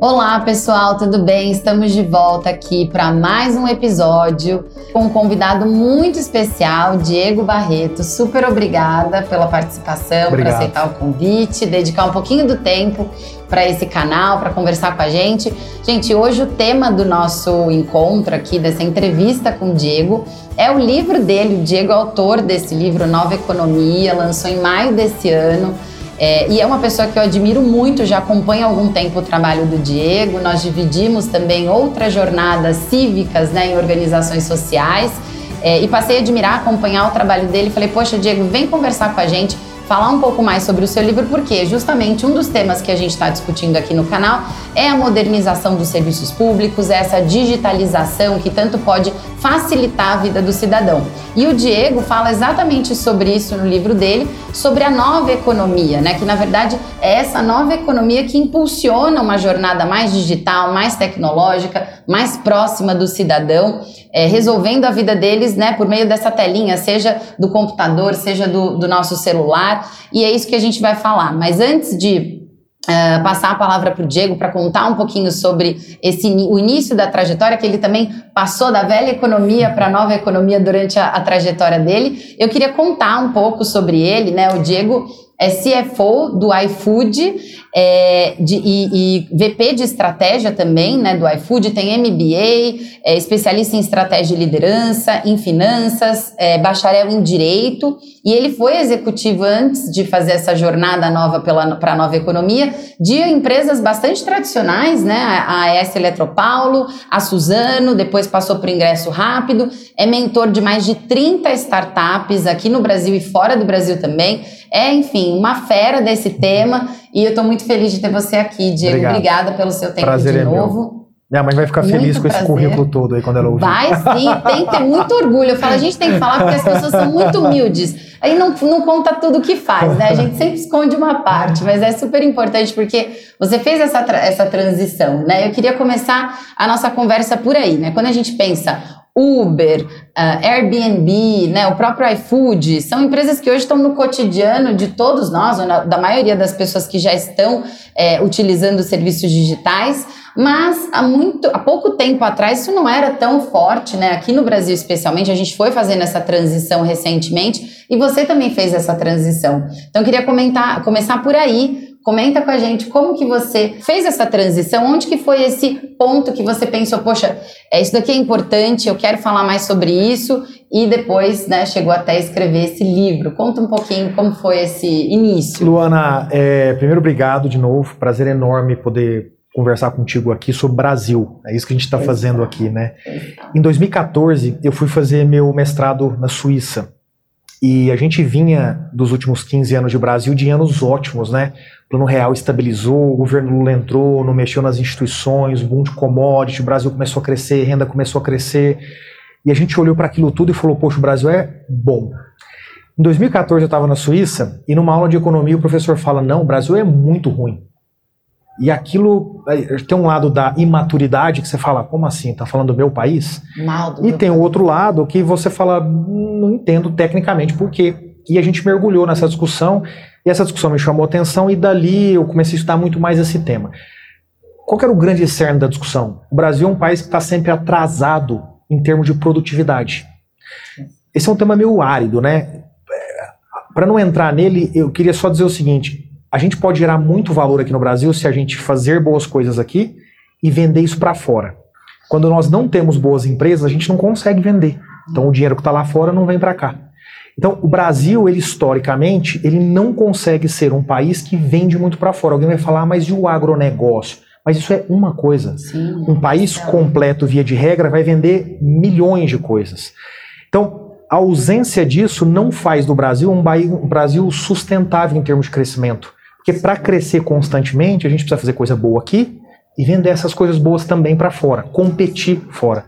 Olá, pessoal, tudo bem? Estamos de volta aqui para mais um episódio com um convidado muito especial, Diego Barreto. Super obrigada pela participação, por aceitar o convite, dedicar um pouquinho do tempo para esse canal, para conversar com a gente. Gente, hoje o tema do nosso encontro aqui, dessa entrevista com o Diego, é o livro dele. O Diego é autor desse livro, Nova Economia, lançou em maio desse ano. É, e é uma pessoa que eu admiro muito, já acompanho há algum tempo o trabalho do Diego. Nós dividimos também outras jornadas cívicas né, em organizações sociais. É, e passei a admirar, acompanhar o trabalho dele. Falei, poxa, Diego, vem conversar com a gente falar um pouco mais sobre o seu livro, porque justamente um dos temas que a gente está discutindo aqui no canal é a modernização dos serviços públicos, essa digitalização que tanto pode facilitar a vida do cidadão. E o Diego fala exatamente sobre isso no livro dele, sobre a nova economia, né? Que na verdade é essa nova economia que impulsiona uma jornada mais digital, mais tecnológica, mais próxima do cidadão, é, resolvendo a vida deles, né? Por meio dessa telinha, seja do computador, seja do, do nosso celular. E é isso que a gente vai falar. Mas antes de Uh, passar a palavra para o Diego para contar um pouquinho sobre esse, o início da trajetória, que ele também passou da velha economia para a nova economia durante a, a, trajetória dele. Eu queria contar um pouco sobre ele, né? O Diego é CFO do iFood é, de, e, e, VP de estratégia também, né, do iFood, tem MBA, é especialista em estratégia e liderança, em finanças, é, bacharel em direito, e ele foi executivo antes de fazer essa jornada nova para a nova economia de empresas bastante tradicionais, né, a AS Eletropaulo, a Suzano, depois passou para o ingresso rápido, é mentor de mais de 30 startups aqui no Brasil e fora do Brasil também, é, enfim, uma fera desse tema e eu estou muito feliz de ter você aqui, Diego. Obrigado. Obrigada pelo seu tempo Prazer de é novo. Meu. Minha mãe vai ficar muito feliz com prazer. esse currículo todo aí quando ela ouvir. Vai sim, tem que ter muito orgulho. Eu falo, a gente tem que falar porque as pessoas são muito humildes. Aí não, não conta tudo o que faz, né? A gente sempre esconde uma parte, mas é super importante porque você fez essa, essa transição, né? Eu queria começar a nossa conversa por aí, né? Quando a gente pensa Uber, uh, Airbnb, né, o próprio iFood, são empresas que hoje estão no cotidiano de todos nós, da maioria das pessoas que já estão é, utilizando serviços digitais, mas há, muito, há pouco tempo atrás isso não era tão forte, né? Aqui no Brasil, especialmente, a gente foi fazendo essa transição recentemente e você também fez essa transição. Então, eu queria comentar, começar por aí Comenta com a gente como que você fez essa transição, onde que foi esse ponto que você pensou, poxa, é, isso daqui é importante, eu quero falar mais sobre isso, e depois né, chegou até escrever esse livro. Conta um pouquinho como foi esse início. Luana, é, primeiro obrigado de novo, prazer enorme poder conversar contigo aqui sobre Brasil. É isso que a gente está fazendo aqui, né? Em 2014, eu fui fazer meu mestrado na Suíça. E a gente vinha dos últimos 15 anos de Brasil de anos ótimos, né? O plano real estabilizou, o governo Lula entrou, não mexeu nas instituições, boom de commodity, o Brasil começou a crescer, renda começou a crescer. E a gente olhou para aquilo tudo e falou: Poxa, o Brasil é bom. Em 2014 eu estava na Suíça e numa aula de economia o professor fala: Não, o Brasil é muito ruim. E aquilo tem um lado da imaturidade que você fala, como assim? Tá falando do meu país? Mal do e tem o outro lado que você fala, não entendo tecnicamente por quê. E a gente mergulhou nessa discussão, e essa discussão me chamou a atenção, e dali eu comecei a estudar muito mais esse tema. Qual era o grande cerne da discussão? O Brasil é um país que está sempre atrasado em termos de produtividade. Esse é um tema meio árido, né? Para não entrar nele, eu queria só dizer o seguinte: a gente pode gerar muito valor aqui no Brasil se a gente fazer boas coisas aqui e vender isso para fora. Quando nós não temos boas empresas, a gente não consegue vender. Então o dinheiro que está lá fora não vem para cá. Então o Brasil, ele historicamente, ele não consegue ser um país que vende muito para fora. Alguém vai falar, ah, mas e o agronegócio? Mas isso é uma coisa. Sim, um país completo, via de regra, vai vender milhões de coisas. Então, a ausência disso não faz do Brasil um, um Brasil sustentável em termos de crescimento. Porque para crescer constantemente, a gente precisa fazer coisa boa aqui e vender essas coisas boas também para fora, competir fora.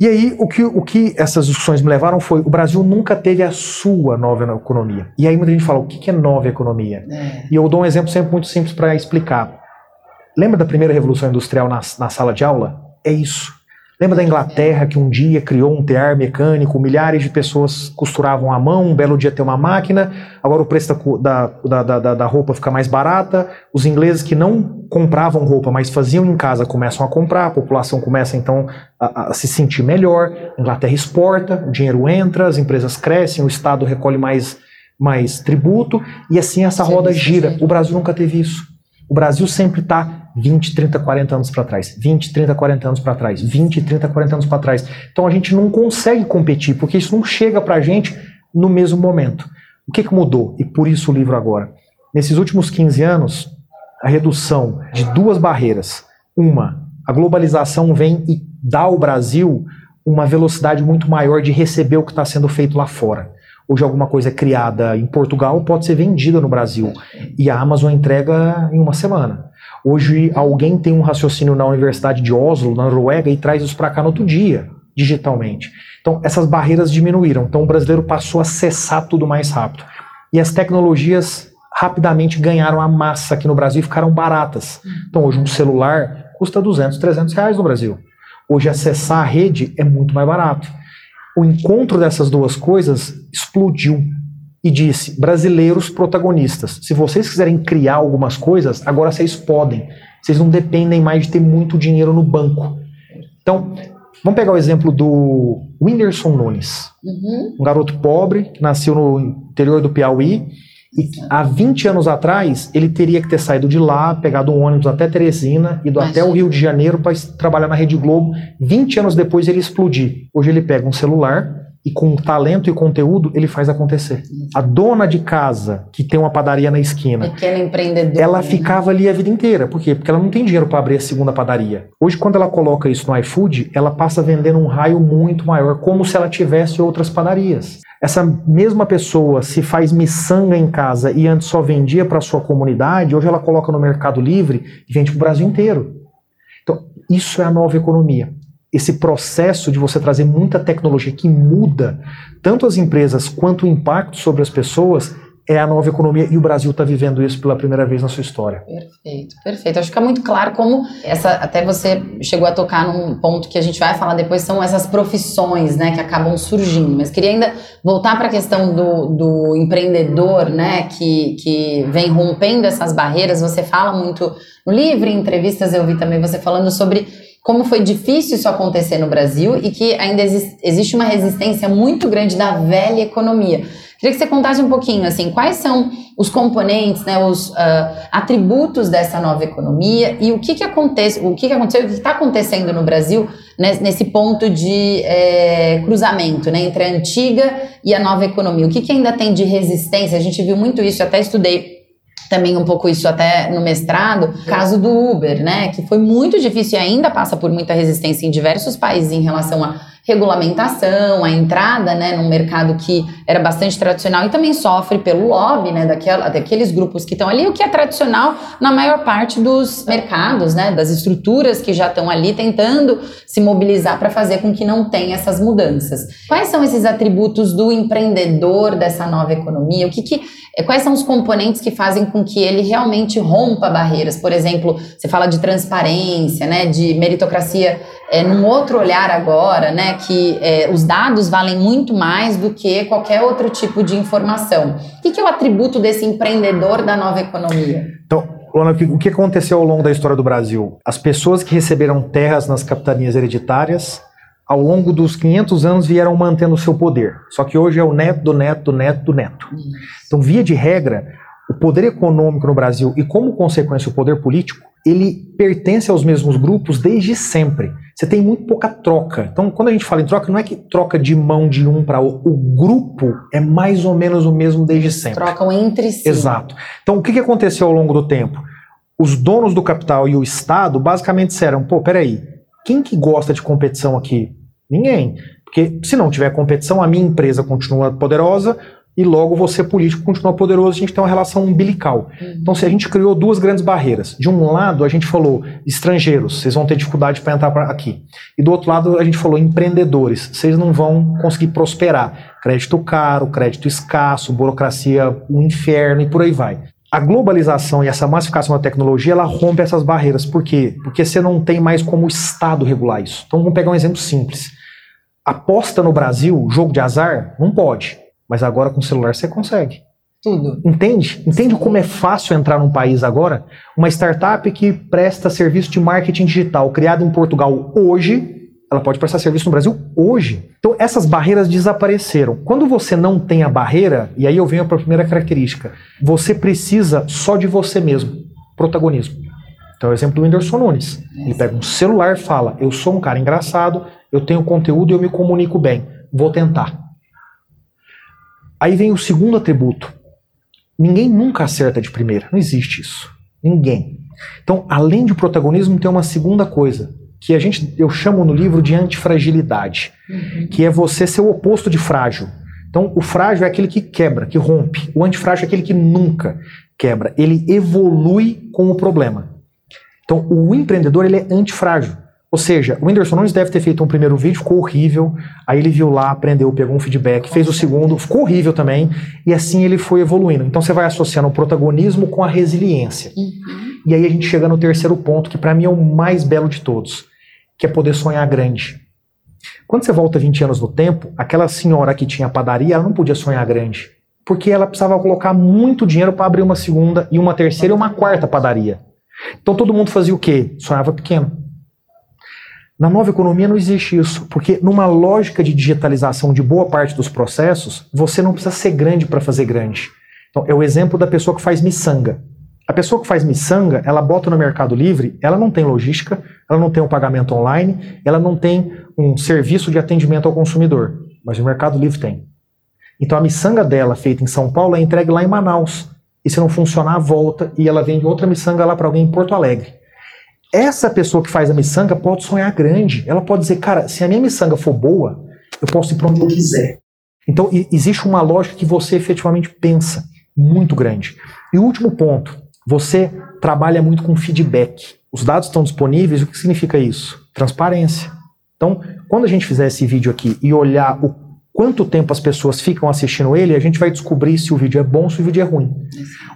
E aí, o que, o que essas discussões me levaram foi: o Brasil nunca teve a sua nova economia. E aí, muita gente fala: o que é nova economia? É. E eu dou um exemplo sempre muito simples para explicar. Lembra da primeira revolução industrial na, na sala de aula? É isso. Lembra da Inglaterra que um dia criou um tear mecânico, milhares de pessoas costuravam à mão, um belo dia tem uma máquina, agora o preço da, da, da, da, roupa fica mais barata, os ingleses que não compravam roupa, mas faziam em casa, começam a comprar, a população começa então a, a se sentir melhor, a Inglaterra exporta, o dinheiro entra, as empresas crescem, o Estado recolhe mais, mais tributo, e assim essa roda gira. O Brasil nunca teve isso. O Brasil sempre está 20, 30, 40 anos para trás. 20, 30, 40 anos para trás. 20, 30, 40 anos para trás. Então a gente não consegue competir, porque isso não chega para a gente no mesmo momento. O que, que mudou? E por isso o livro agora. Nesses últimos 15 anos, a redução de duas barreiras. Uma, a globalização vem e dá ao Brasil uma velocidade muito maior de receber o que está sendo feito lá fora. Hoje alguma coisa é criada em Portugal pode ser vendida no Brasil e a Amazon entrega em uma semana. Hoje alguém tem um raciocínio na Universidade de Oslo, na Noruega, e traz isso para cá no outro dia, digitalmente. Então essas barreiras diminuíram. Então o brasileiro passou a acessar tudo mais rápido. E as tecnologias rapidamente ganharam a massa aqui no Brasil e ficaram baratas. Então hoje um celular custa 200, 300 reais no Brasil. Hoje acessar a rede é muito mais barato o encontro dessas duas coisas explodiu e disse: brasileiros protagonistas, se vocês quiserem criar algumas coisas, agora vocês podem. Vocês não dependem mais de ter muito dinheiro no banco. Então, vamos pegar o exemplo do Whindersson Nunes, uhum. um garoto pobre que nasceu no interior do Piauí e há 20 anos atrás, ele teria que ter saído de lá, pegado um ônibus até Teresina, ido Imagina. até o Rio de Janeiro para trabalhar na Rede Globo. 20 anos depois ele explodir. Hoje ele pega um celular e com talento e conteúdo ele faz acontecer. A dona de casa que tem uma padaria na esquina, pequena empreendedora, ela ficava ali a vida inteira. Por quê? Porque ela não tem dinheiro para abrir a segunda padaria. Hoje quando ela coloca isso no iFood, ela passa vendendo um raio muito maior, como se ela tivesse outras padarias. Essa mesma pessoa se faz miçanga em casa e antes só vendia para sua comunidade, hoje ela coloca no Mercado Livre e vende para o Brasil inteiro. Então, isso é a nova economia. Esse processo de você trazer muita tecnologia que muda tanto as empresas quanto o impacto sobre as pessoas é a nova economia e o Brasil está vivendo isso pela primeira vez na sua história. Perfeito, perfeito. Acho que fica muito claro como essa, até você chegou a tocar num ponto que a gente vai falar depois, são essas profissões, né, que acabam surgindo. Mas queria ainda voltar para a questão do, do empreendedor, né, que, que vem rompendo essas barreiras. Você fala muito no livro, em entrevistas eu vi também você falando sobre como foi difícil isso acontecer no Brasil e que ainda existe uma resistência muito grande da velha economia. Queria que você contasse um pouquinho, assim, quais são os componentes, né, os uh, atributos dessa nova economia e o que, que acontece, o que, que aconteceu, o que está acontecendo no Brasil né, nesse ponto de é, cruzamento, né, entre a antiga e a nova economia. O que, que ainda tem de resistência? A gente viu muito isso, até estudei também um pouco isso até no mestrado, caso do Uber, né, que foi muito difícil e ainda passa por muita resistência em diversos países em relação a regulamentação, a entrada né, num mercado que era bastante tradicional e também sofre pelo lobby né, daquela, daqueles grupos que estão ali, o que é tradicional na maior parte dos mercados, né, das estruturas que já estão ali tentando se mobilizar para fazer com que não tenha essas mudanças. Quais são esses atributos do empreendedor dessa nova economia? O que, que quais são os componentes que fazem com que ele realmente rompa barreiras? Por exemplo, você fala de transparência, né, de meritocracia é, num outro olhar agora, né, que é, os dados valem muito mais do que qualquer outro tipo de informação. O que, que é o atributo desse empreendedor da nova economia? Então, o que aconteceu ao longo da história do Brasil? As pessoas que receberam terras nas capitanias hereditárias, ao longo dos 500 anos vieram mantendo o seu poder. Só que hoje é o neto do neto do neto do neto. Então, via de regra, o poder econômico no Brasil e, como consequência, o poder político, ele pertence aos mesmos grupos desde sempre você tem muito pouca troca. Então, quando a gente fala em troca, não é que troca de mão de um para outro. O grupo é mais ou menos o mesmo desde sempre. Trocam entre si. Exato. Então, o que, que aconteceu ao longo do tempo? Os donos do capital e o Estado basicamente disseram: pô, peraí, quem que gosta de competição aqui? Ninguém. Porque se não tiver competição, a minha empresa continua poderosa, e logo você político continua poderoso, a gente tem uma relação umbilical. Uhum. Então, se a gente criou duas grandes barreiras. De um lado, a gente falou estrangeiros, vocês vão ter dificuldade para entrar aqui. E do outro lado, a gente falou empreendedores, vocês não vão conseguir prosperar. Crédito caro, crédito escasso, burocracia um inferno e por aí vai. A globalização e essa massificação da tecnologia, ela rompe essas barreiras. Por quê? Porque você não tem mais como o Estado regular isso. Então vamos pegar um exemplo simples. Aposta no Brasil, jogo de azar, não pode. Mas agora com o celular você consegue. Tudo. Entende? Entende como é fácil entrar num país agora? Uma startup que presta serviço de marketing digital, criada em Portugal hoje, ela pode prestar serviço no Brasil hoje. Então essas barreiras desapareceram. Quando você não tem a barreira, e aí eu venho para a primeira característica, você precisa só de você mesmo, protagonismo. Então é o exemplo do Whindersson Nunes. Ele pega um celular e fala: Eu sou um cara engraçado, eu tenho conteúdo e eu me comunico bem. Vou tentar. Aí vem o segundo atributo. Ninguém nunca acerta de primeira. Não existe isso. Ninguém. Então, além de protagonismo, tem uma segunda coisa que a gente eu chamo no livro de antifragilidade, uhum. que é você ser o oposto de frágil. Então, o frágil é aquele que quebra, que rompe. O antifrágil é aquele que nunca quebra. Ele evolui com o problema. Então, o empreendedor ele é antifrágil. Ou seja, o Whindersson Nunes deve ter feito um primeiro vídeo, ficou horrível. Aí ele viu lá, aprendeu, pegou um feedback, fez o segundo, ficou horrível também. E assim ele foi evoluindo. Então você vai associando o protagonismo com a resiliência. Uhum. E aí a gente chega no terceiro ponto, que para mim é o mais belo de todos, que é poder sonhar grande. Quando você volta 20 anos no tempo, aquela senhora que tinha padaria, ela não podia sonhar grande. Porque ela precisava colocar muito dinheiro para abrir uma segunda e uma terceira e uma quarta padaria. Então todo mundo fazia o quê? Sonhava pequeno. Na nova economia não existe isso, porque numa lógica de digitalização de boa parte dos processos, você não precisa ser grande para fazer grande. Então, é o exemplo da pessoa que faz miçanga. A pessoa que faz miçanga, ela bota no Mercado Livre, ela não tem logística, ela não tem um pagamento online, ela não tem um serviço de atendimento ao consumidor, mas o Mercado Livre tem. Então a miçanga dela, feita em São Paulo, é entregue lá em Manaus. E se não funcionar, volta e ela vende outra miçanga lá para alguém em Porto Alegre. Essa pessoa que faz a miçanga pode sonhar grande. Ela pode dizer, cara, se a minha miçanga for boa, eu posso ir para onde eu quiser. Então, existe uma lógica que você efetivamente pensa muito grande. E o último ponto, você trabalha muito com feedback. Os dados estão disponíveis, o que significa isso? Transparência. Então, quando a gente fizer esse vídeo aqui e olhar o quanto tempo as pessoas ficam assistindo ele, a gente vai descobrir se o vídeo é bom ou se o vídeo é ruim.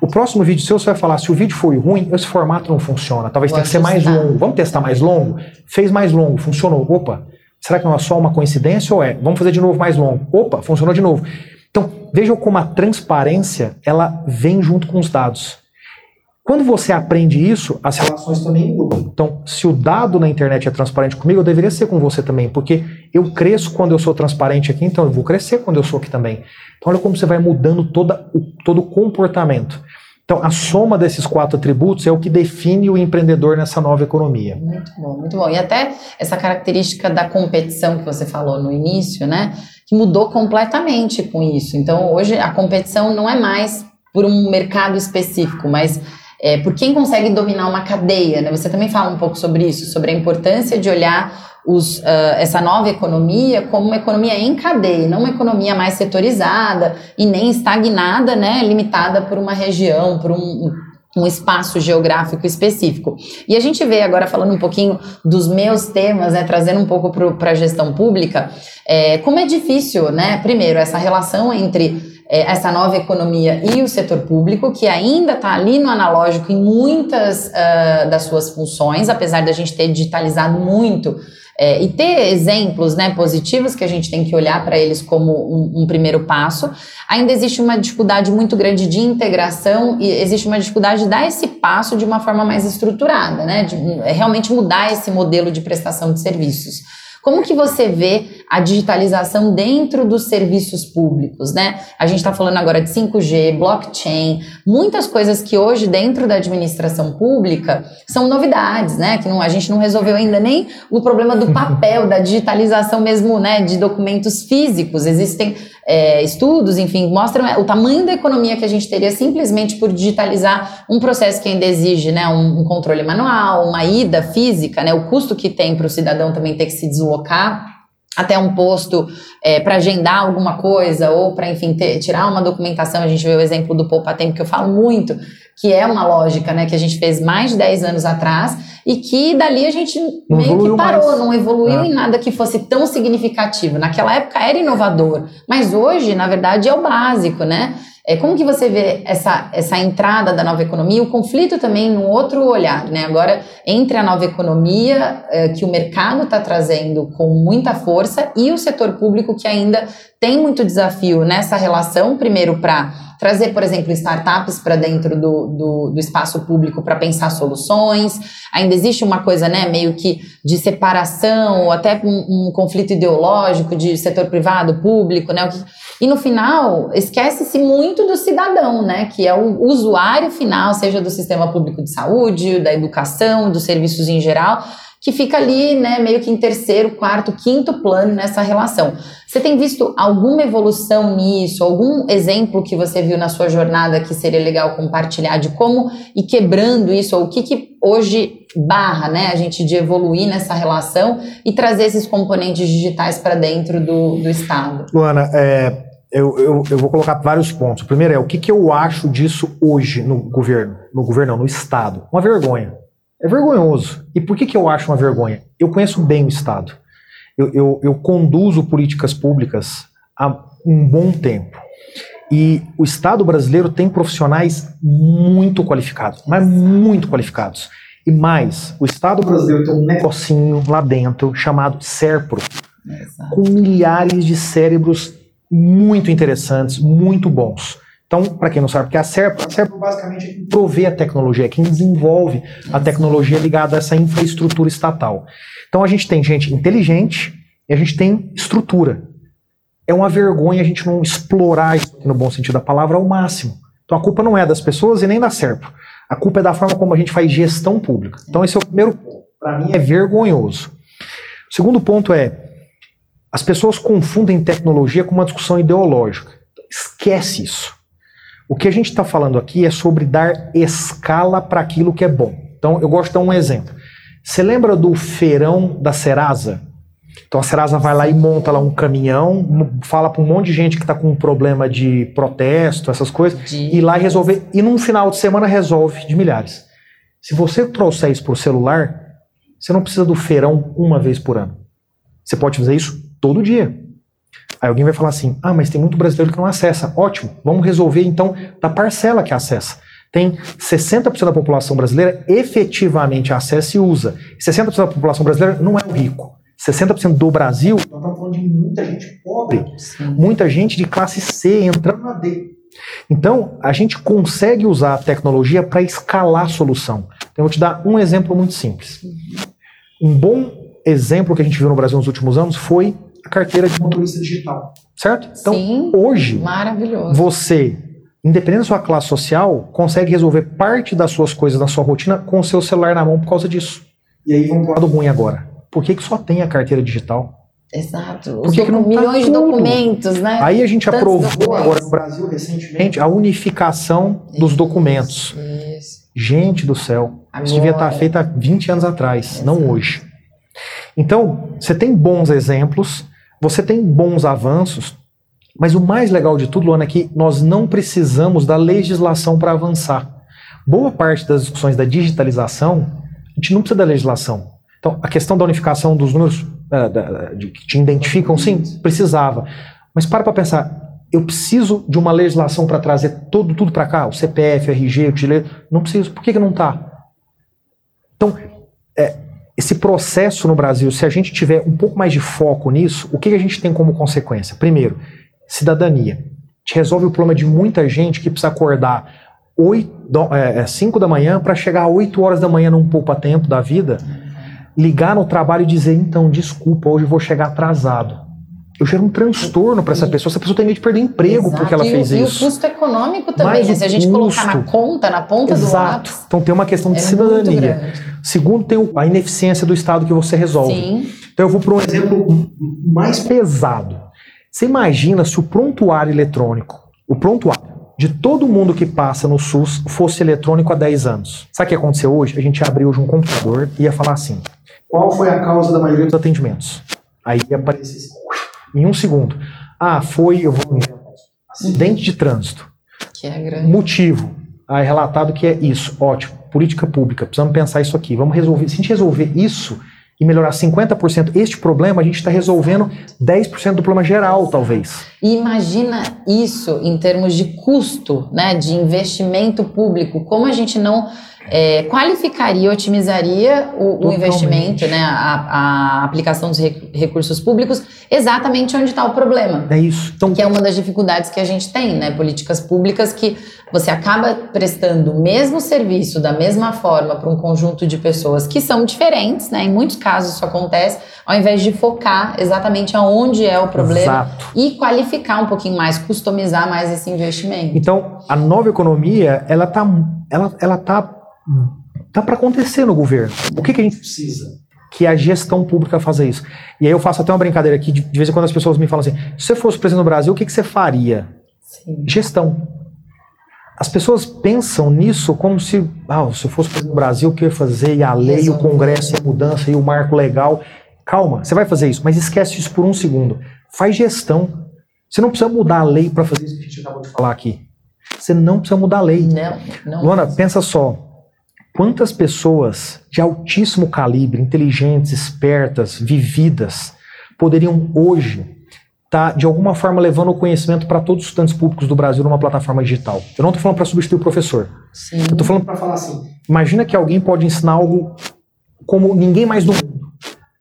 O próximo vídeo seu, você vai falar se o vídeo foi ruim, esse formato não funciona. Talvez tenha que ser mais longo. Vamos testar mais longo? Fez mais longo, funcionou. Opa, será que não é só uma coincidência ou é? Vamos fazer de novo mais longo. Opa, funcionou de novo. Então, vejam como a transparência, ela vem junto com os dados. Quando você aprende isso, as relações também mudam. Então, se o dado na internet é transparente comigo, eu deveria ser com você também, porque eu cresço quando eu sou transparente aqui, então eu vou crescer quando eu sou aqui também. Então, olha como você vai mudando toda, o, todo o comportamento. Então, a soma desses quatro atributos é o que define o empreendedor nessa nova economia. Muito bom, muito bom. E até essa característica da competição que você falou no início, né? Que mudou completamente com isso. Então, hoje a competição não é mais por um mercado específico, mas é, por quem consegue dominar uma cadeia. Né? Você também fala um pouco sobre isso, sobre a importância de olhar os, uh, essa nova economia como uma economia em cadeia, não uma economia mais setorizada e nem estagnada, né, limitada por uma região, por um, um espaço geográfico específico. E a gente vê agora falando um pouquinho dos meus temas, né, trazendo um pouco para a gestão pública, é, como é difícil, né? Primeiro, essa relação entre é, essa nova economia e o setor público, que ainda está ali no analógico em muitas uh, das suas funções, apesar da gente ter digitalizado muito é, e ter exemplos né, positivos que a gente tem que olhar para eles como um, um, primeiro passo, ainda existe uma dificuldade muito grande de integração e existe uma dificuldade de dar esse passo de uma forma mais estruturada, né, de realmente mudar esse modelo de prestação de serviços. Como que você vê a digitalização dentro dos serviços públicos, né? A gente está falando agora de 5G, blockchain, muitas coisas que hoje dentro da administração pública são novidades, né? Que não, a gente não resolveu ainda nem o problema do papel, da digitalização mesmo, né? De documentos físicos. Existem é, estudos, enfim, mostram é, o tamanho da economia que a gente teria simplesmente por digitalizar um processo que ainda exige né, um, um controle manual, uma ida física, né, o custo que tem para o cidadão também ter que se deslocar até um posto é, para agendar alguma coisa ou para, enfim, ter, tirar uma documentação. A gente vê o exemplo do Poupa Tempo, que eu falo muito, que é uma lógica né, que a gente fez mais de 10 anos atrás e que dali a gente Não meio que parou, mais. não evoluiu É. em nada que fosse tão significativo. Naquela época era inovador, mas hoje, na verdade, é o básico, né? É, como que você vê essa, essa entrada da nova economia, o conflito também num outro olhar, né? Agora, entre a nova economia eh, que o mercado está trazendo com muita força e o setor público que ainda tem muito desafio nessa relação, primeiro para trazer, por exemplo, startups para dentro do, do, do espaço público para pensar soluções. Ainda existe uma coisa, né, meio que de separação, ou até um, um conflito ideológico de setor privado, público, né? E no final, esquece-se muito do cidadão, né? Que é o usuário final, seja do sistema público de saúde, da educação, dos serviços em geral, que fica ali, né, meio que em terceiro, quarto, quinto plano nessa relação. Você tem visto alguma evolução nisso? Algum exemplo que você viu na sua jornada que seria legal compartilhar de como ir quebrando isso, ou o que, que hoje barra, né, a gente de evoluir nessa relação e trazer esses componentes digitais para dentro do, do Estado? Luana, é, eu, eu, eu vou colocar vários pontos. O primeiro é o que, que eu acho disso hoje no governo, no governo, não, no Estado. Uma vergonha. É vergonhoso. E por que, que eu acho uma vergonha? Eu conheço bem o Estado. Eu, eu, eu conduzo políticas públicas há um bom tempo. E o Estado brasileiro tem profissionais muito qualificados, mas muito qualificados. E mais, o Estado brasileiro tem um negocinho lá dentro chamado SERPRO, com milhares de cérebros muito interessantes, muito bons. Então, para quem não sabe, porque a SERPRO, a SERPRO basicamente é quem provê a tecnologia, é quem desenvolve a tecnologia ligada a essa infraestrutura estatal. Então, a gente tem gente inteligente e a gente tem estrutura. É uma vergonha a gente não explorar isso no bom sentido da palavra ao máximo. Então, a culpa não é das pessoas e nem da SERPRO. A culpa é da forma como a gente faz gestão pública. Então, esse é o primeiro ponto. Para mim, é vergonhoso. O segundo ponto é, as pessoas confundem tecnologia com uma discussão ideológica. Esquece isso. O que a gente está falando aqui é sobre dar escala para aquilo que é bom. Então, eu gosto de dar um exemplo. Você lembra do feirão da Serasa? Então, a Serasa vai lá e monta lá um caminhão, fala para um monte de gente que está com um problema de protesto, essas coisas, De- e ir lá resolver. E num final de semana resolve de milhares. Se você trouxer isso para o celular, você não precisa do feirão uma vez por ano. Você pode fazer isso todo dia. Aí alguém vai falar assim: ah, mas tem muito brasileiro que não acessa. Ótimo, vamos resolver então da parcela que acessa. Tem 60% da população brasileira efetivamente acessa e usa. E 60% da população brasileira não é o rico. 60% do Brasil, nós estamos falando de muita gente pobre, Sim. muita gente de classe C entrando na D. Então, a gente consegue usar a tecnologia para escalar a solução. Então, eu vou te dar um exemplo muito simples. Um bom exemplo que a gente viu no Brasil nos últimos anos foi a carteira de motorista digital. Certo? Então, Sim. hoje, Maravilhoso. você, independente da sua classe social, consegue resolver parte das suas coisas na sua rotina com o seu celular na mão por causa disso. E aí vamos pro lado ruim agora. Por que, que só tem a carteira digital? Exato. Por que que não tá milhões de tudo? documentos, né? Aí a gente Tantos aprovou documentos. agora no Brasil recentemente a unificação dos documentos. Isso. Gente do céu, isso devia estar Agora. feito há 20 anos atrás, não hoje. Então, você tem bons exemplos, você tem bons avanços, mas o mais legal de tudo, Luana, é que nós não precisamos da legislação para avançar. Boa parte das discussões da digitalização, a gente não precisa da legislação. Então, a questão da unificação dos números eh, da- de- que te identificam, sim, precisava. Mas para para pensar, eu preciso de uma legislação para trazer todo, tudo para cá? O CPF, o RG, o TILE? Não preciso. Por que, que não está? Então, é, esse processo no Brasil, se a gente tiver um pouco mais de foco nisso, o que, a gente tem como consequência? Primeiro, cidadania. A gente resolve o problema de muita gente que precisa acordar 5 da manhã para chegar a 8 horas da manhã num poupa-tempo da vida, ligar no trabalho e dizer, então, desculpa, hoje vou chegar atrasado. Eu gero um transtorno para essa pessoa. Essa pessoa tem medo de perder emprego Exato. porque ela e fez isso. E o custo econômico também, né? Se a gente colocar na custo. conta, na ponta do Exato. lápis, Então tem uma questão de é cidadania. Segundo, tem a ineficiência do Estado que você resolve. Sim. Então eu vou para um exemplo mais pesado. Você imagina se o prontuário eletrônico, o prontuário de todo mundo que passa no SUS fosse eletrônico há 10 anos. Sabe o que aconteceu hoje? A gente abriu hoje um computador e ia falar assim: qual foi a causa da maioria dos atendimentos? Aí ia aparecer assim, em um segundo. Ah, foi, eu vou acidente de trânsito. Que é grande. Motivo. é relatado que é isso, ótimo, política pública, precisamos pensar isso aqui, vamos resolver. Se a gente resolver isso e melhorar 50% este problema, a gente está resolvendo 10% do problema geral, talvez. E imagina isso em termos de custo, né, de investimento público, como a gente não é, qualificaria, otimizaria o, o investimento, né, a, a, aplicação dos recursos públicos exatamente onde está o problema. É isso. Então, que é uma das dificuldades que a gente tem, né? Políticas públicas que você acaba prestando o mesmo serviço da mesma forma para um conjunto de pessoas que são diferentes, né? Em muitos casos isso acontece, ao invés de focar exatamente aonde é o problema Exato. e qualificar um pouquinho mais, customizar mais esse investimento. Então, a nova economia, ela tá, ela, ela tá Tá para acontecer no governo. O que, que a gente precisa? Que a gestão pública faça isso. E aí eu faço até uma brincadeira aqui, de, de vez em quando as pessoas me falam assim: se você fosse presidente do Brasil, o que, que você faria? Sim. Gestão. As pessoas pensam nisso como se, ah, se eu fosse presidente do Brasil, o que eu ia fazer? E a lei, Exato. o Congresso, a mudança, e o marco legal. Calma, você vai fazer isso, mas esquece isso por um segundo. Faz gestão. Você não precisa mudar a lei para fazer isso que a gente acabou de falar aqui. Você não precisa mudar a lei. Não, não. Luana, pensa só. Quantas pessoas de altíssimo calibre, inteligentes, espertas, vividas, poderiam hoje estar, tá, de alguma forma, levando o conhecimento para todos os estudantes públicos do Brasil numa plataforma digital? Eu não estou falando para substituir o professor. Sim. Eu estou falando para falar assim: imagina que alguém pode ensinar algo como ninguém mais no mundo.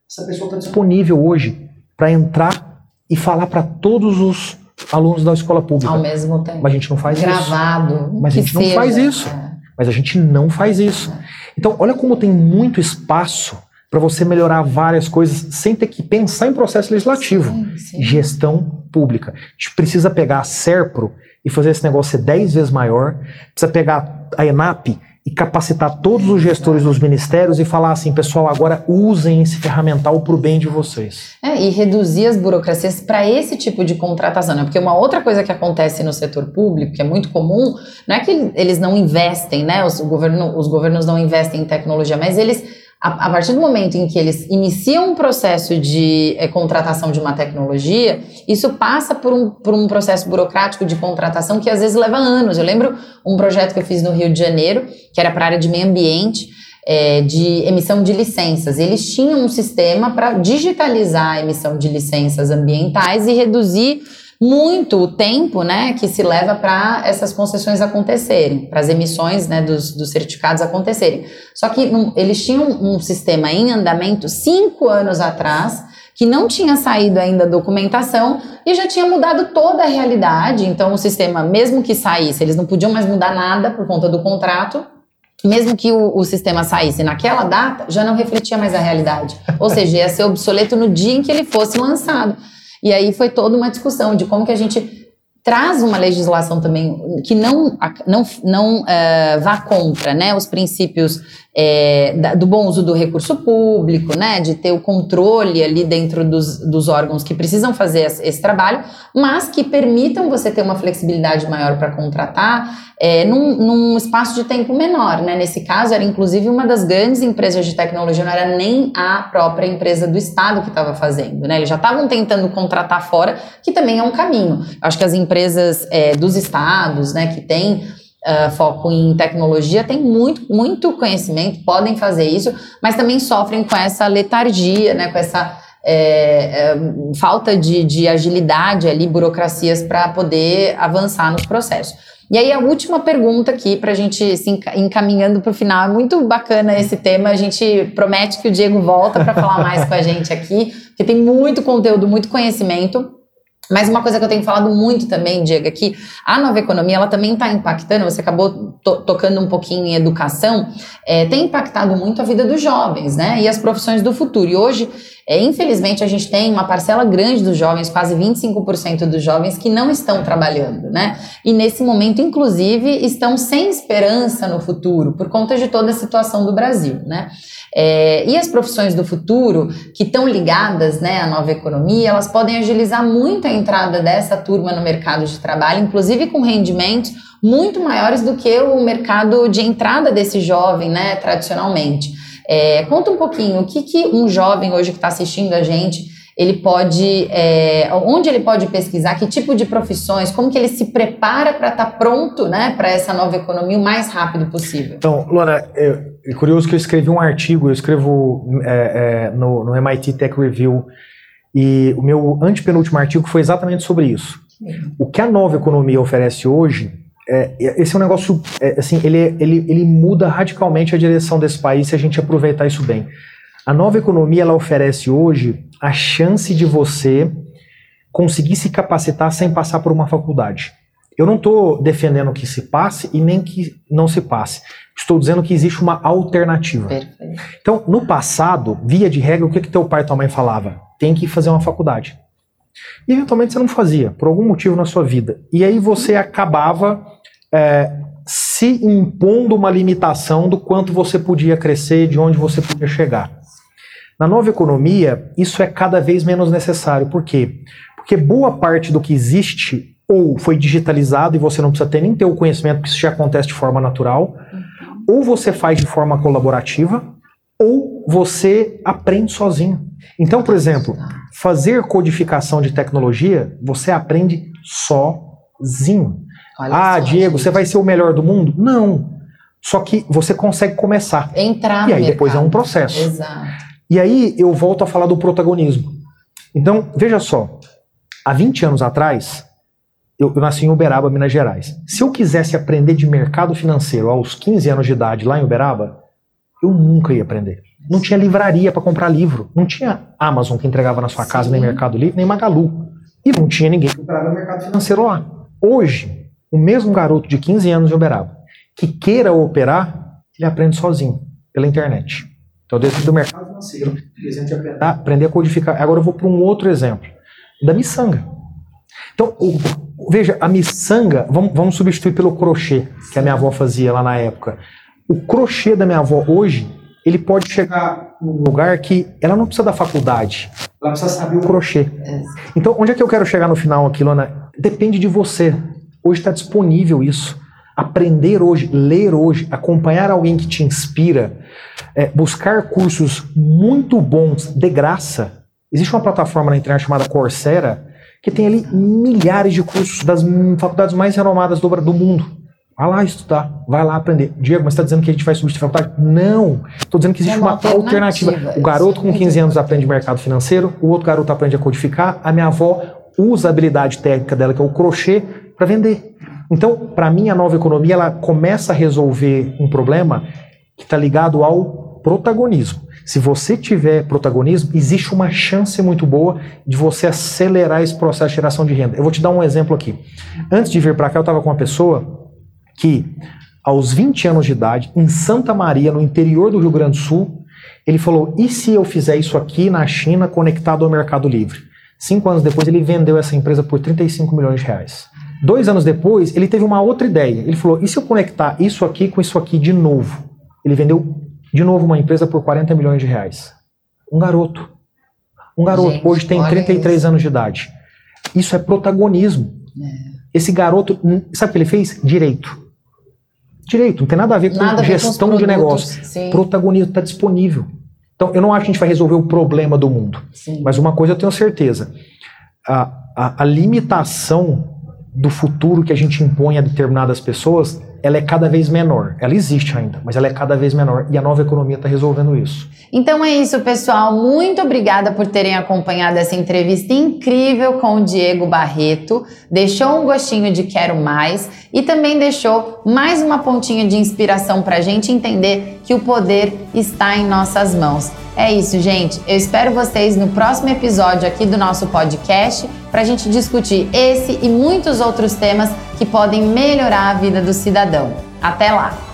Essa pessoa está disponível hoje para entrar e falar para todos os alunos da escola pública. Ao mesmo tempo. Mas a gente não faz Gravado, isso. Gravado. Mas a gente não faz isso. É. Mas a gente não faz isso. Então, olha como tem muito espaço para você melhorar várias coisas sem ter que pensar em processo legislativo. Sim, sim. Gestão pública. A gente precisa pegar a SERPRO e fazer esse negócio ser 10 vezes maior. Precisa pegar a ENAP e capacitar todos os gestores dos ministérios e falar assim, pessoal, agora usem esse ferramental para o bem de vocês. É, e reduzir as burocracias para esse tipo de contratação, né? Porque uma outra coisa que acontece no setor público, que é muito comum, não é que eles não investem, né? Os, governo, os governos não investem em tecnologia, mas eles a, a, partir do momento em que eles iniciam um processo de é, contratação de uma tecnologia, isso passa por um, por um processo burocrático de contratação que às vezes leva anos. Eu lembro um projeto que eu fiz no Rio de Janeiro, que era para a área de meio ambiente, é, de emissão de licenças. Eles tinham um sistema para digitalizar a emissão de licenças ambientais e reduzir muito o tempo né, que se leva para essas concessões acontecerem, para as emissões né, dos, dos, certificados acontecerem. Só que um, eles tinham um sistema em andamento cinco anos atrás que não tinha saído ainda a documentação e já tinha mudado toda a realidade. Então, o sistema, mesmo que saísse, eles não podiam mais mudar nada por conta do contrato. Mesmo que o, o sistema saísse naquela data, já não refletia mais a realidade. Ou seja, ia ser obsoleto no dia em que ele fosse lançado. E aí foi toda uma discussão de como que a gente traz uma legislação também que não, não, não uh, vá contra né, os princípios é, do bom uso do recurso público, né, de ter o controle ali dentro dos, dos órgãos que precisam fazer esse, esse trabalho, mas que permitam você ter uma flexibilidade maior para contratar é, num, num, espaço de tempo menor. Né? Nesse caso, era inclusive uma das grandes empresas de tecnologia, não era nem a própria empresa do Estado que estava fazendo. Né? Eles já estavam tentando contratar fora, que também é um caminho. Acho que as empresas é, dos estados, né, que têm uh, foco em tecnologia têm muito, muito conhecimento, podem fazer isso, mas também sofrem com essa letargia, né, com essa é, é, falta de, de agilidade ali, burocracias para poder avançar nos processos. E aí a última pergunta aqui para a gente se encaminhando para o final, é muito bacana esse tema, a gente promete que o Diego volta para falar mais com a gente aqui, porque tem muito conteúdo, muito conhecimento. Mas uma coisa que eu tenho falado muito também, Diego, é que a nova economia ela também está impactando. Você acabou to tocando um pouquinho em educação, é, tem impactado muito a vida dos jovens, né? E as profissões do futuro. E hoje, é, infelizmente, a gente tem uma parcela grande dos jovens, quase 25% dos jovens, que não estão trabalhando, né? E nesse momento, inclusive, estão sem esperança no futuro por conta de toda a situação do Brasil, né? É, e as profissões do futuro, que estão ligadas né, à nova economia, elas podem agilizar muito a entrada dessa turma no mercado de trabalho, inclusive com rendimentos muito maiores do que o mercado de entrada desse jovem, né, tradicionalmente. É, conta um pouquinho, o que, que um jovem hoje que está assistindo a gente ele pode, é, onde ele pode pesquisar, que tipo de profissões, como que ele se prepara para estar tá pronto, né, para essa nova economia o mais rápido possível? Então, Luana, é, é, curioso que eu escrevi um artigo, eu escrevo é, é no, no MIT Tech Review e o meu antepenúltimo artigo foi exatamente sobre isso. O que a nova economia oferece hoje, é, esse é um negócio, é, assim, ele, ele, ele muda radicalmente a direção desse país se a gente aproveitar isso bem. A nova economia, ela oferece hoje a chance de você conseguir se capacitar sem passar por uma faculdade. Eu não estou defendendo que se passe e nem que não se passe. Estou dizendo que existe uma alternativa. Perfeito. Então, no passado, via de regra, o que, que teu pai e tua mãe falava? Tem que fazer uma faculdade. E eventualmente você não fazia, por algum motivo na sua vida. E aí você acabava é, se impondo uma limitação do quanto você podia crescer, de onde você podia chegar. Na nova economia, isso é cada vez menos necessário. Por quê? Porque boa parte do que existe ou foi digitalizado e você não precisa ter nem ter o conhecimento, porque isso já acontece de forma natural, uhum. ou você faz de forma colaborativa, ou você aprende sozinho. Então, por exemplo, fazer codificação de tecnologia, você aprende sozinho. Olha ah, Diego, gente. você vai ser o melhor do mundo? Não. Só que você consegue começar. Entrar E aí depois é um processo. Exato. E aí eu volto a falar do protagonismo. Então, veja só. Há 20 anos atrás, eu, eu, nasci em Uberaba, Minas Gerais. Se eu quisesse aprender de mercado financeiro aos 15 anos de idade lá em Uberaba, eu nunca ia aprender. Não tinha livraria para comprar livro. Não tinha Amazon que entregava na sua Sim. casa, nem Mercado Livre, nem Magalu. E não tinha ninguém que operava mercado financeiro lá. Hoje, o mesmo garoto de 15 anos de Uberaba que queira operar, ele aprende sozinho, pela internet. Então, dentro do mercado financeiro, aprender, aprender a codificar. Agora eu vou para um outro exemplo, da miçanga. Então, o, veja, a miçanga, vamos, vamos substituir pelo crochê, que a minha avó fazia lá na época. O crochê da minha avó hoje, ele pode chegar num lugar que ela não precisa da faculdade, ela precisa saber o crochê. Então, onde é que eu quero chegar no final aqui, Lona? Depende de você. Hoje está disponível isso. Aprender hoje, ler hoje, acompanhar alguém que te inspira, é, buscar cursos muito bons de graça. Existe uma plataforma na internet chamada Coursera que tem ali milhares de cursos das faculdades mais renomadas do, do mundo. Vai lá estudar, vai lá aprender. Diego, mas está dizendo que a gente vai substituir a faculdade? Não! Estou dizendo que existe é uma, uma alternativa. alternativa. O garoto com 15 anos aprende mercado financeiro, o outro garoto aprende a codificar, a minha avó usa a habilidade técnica dela, que é o crochê, para vender. Então, para mim, a nova economia ela começa a resolver um problema que está ligado ao protagonismo. Se você tiver protagonismo, existe uma chance muito boa de você acelerar esse processo de geração de renda. Eu vou te dar um exemplo aqui. Antes de vir para cá, eu estava com uma pessoa que, aos 20 anos de idade, em Santa Maria, no interior do Rio Grande do Sul, ele falou: e se eu fizer isso aqui na China conectado ao Mercado Livre? Cinco anos depois, ele vendeu essa empresa por 35 milhões de reais. Dois anos depois, ele teve uma outra ideia. Ele falou: e se eu conectar isso aqui com isso aqui de novo? Ele vendeu de novo uma empresa por 40 milhões de reais. Um garoto. Um garoto, Gente, hoje tem 33 isso. anos de idade. Isso é protagonismo. É. Esse garoto, sabe o que ele fez? Direito. Direito, não tem nada a ver com nada gestão com de negócio. Sim. Protagonismo está disponível. Então, eu não acho que a gente vai resolver o problema do mundo. Sim. Mas uma coisa eu tenho certeza: a, a, a limitação do futuro que a gente impõe a determinadas pessoas, ela é cada vez menor. Ela existe ainda, mas ela é cada vez menor e a nova economia está resolvendo isso. Então é isso, pessoal. Muito obrigada por terem acompanhado essa entrevista incrível com o Diego Barreto. Deixou um gostinho de quero mais e também deixou mais uma pontinha de inspiração para a gente entender que o poder está em nossas mãos. É isso, gente. Eu espero vocês no próximo episódio aqui do nosso podcast para a gente discutir esse e muitos outros temas que podem melhorar a vida do cidadão. Até lá!